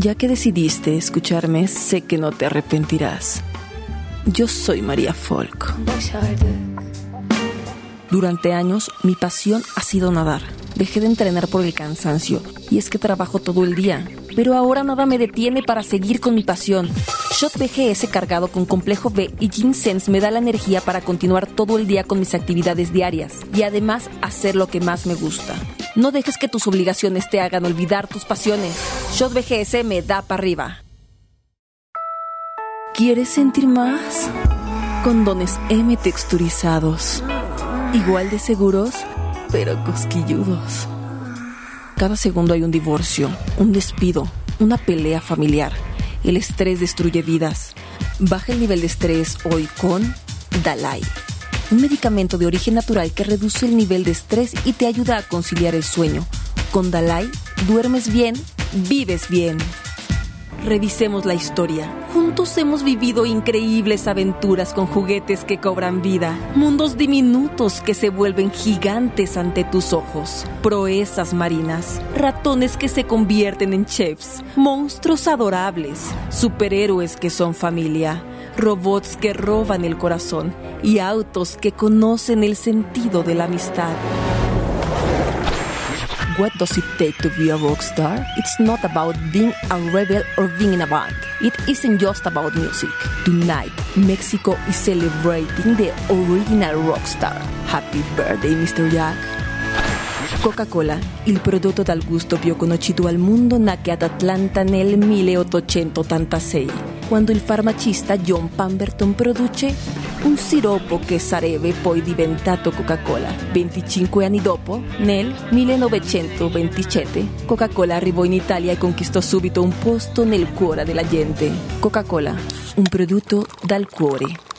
Ya que decidiste escucharme, sé que no te arrepentirás. Yo soy María Folk. Durante años, mi pasión ha sido nadar. Dejé de entrenar por el cansancio, y es que trabajo todo el día. Pero ahora nada me detiene para seguir con mi pasión. Shot BGS cargado con complejo B y Ginseng me da la energía para continuar todo el día con mis actividades diarias y además hacer lo que más me gusta. No dejes que tus obligaciones te hagan olvidar tus pasiones. Shot BGS me da para arriba. ¿Quieres sentir más? Condones M texturizados. Igual de seguros, pero cosquilludos. Cada segundo hay un divorcio, un despido, una pelea familiar. El estrés destruye vidas. Baja el nivel de estrés hoy con Dalai, un medicamento de origen natural que reduce el nivel de estrés y te ayuda a conciliar el sueño. Con Dalai, duermes bien, vives bien. Revisemos la historia. Juntos hemos vivido increíbles aventuras con juguetes que cobran vida, mundos diminutos que se vuelven gigantes ante tus ojos, proezas marinas, ratones que se convierten en chefs, monstruos adorables, superhéroes que son familia, robots que roban el corazón y autos que conocen el sentido de la amistad. What does it take to be a rock star? It's not about being a rebel or being in a band. It isn't just about music. Tonight, Mexico is celebrating the original rock star. Happy birthday, Mr. Jack. Coca-Cola, il prodotto dal gusto più conosciuto al mondo, nacque ad Atlanta nel 1886, quando il farmacista John Pemberton produce un siropo che sarebbe poi diventato Coca-Cola. 25 anni dopo, nel 1927, Coca-Cola arrivò in Italia e conquistò subito un posto nel cuore della gente. Coca-Cola, un prodotto dal cuore.